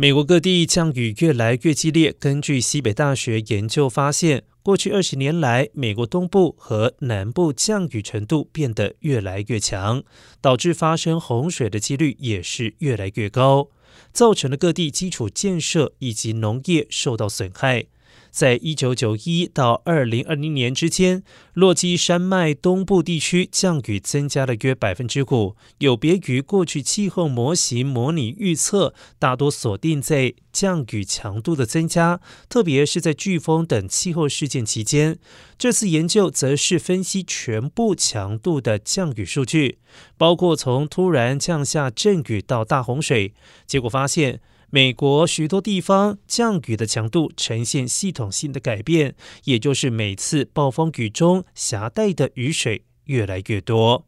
美国各地降雨越来越激烈。根据西北大学研究发现，过去二十年来，美国东部和南部降雨程度变得越来越强，导致发生洪水的几率也是越来越高，造成了各地基础建设以及农业受到损害。在一九九一到二零二零年之间，落基山脉东部地区降雨增加了约百分之五，有别于过去气候模型模拟预测，大多锁定在降雨强度的增加，特别是在飓风等气候事件期间。这次研究则是分析全部强度的降雨数据，包括从突然降下阵雨到大洪水，结果发现。美国许多地方降雨的强度呈现系统性的改变，也就是每次暴风雨中携带的雨水越来越多。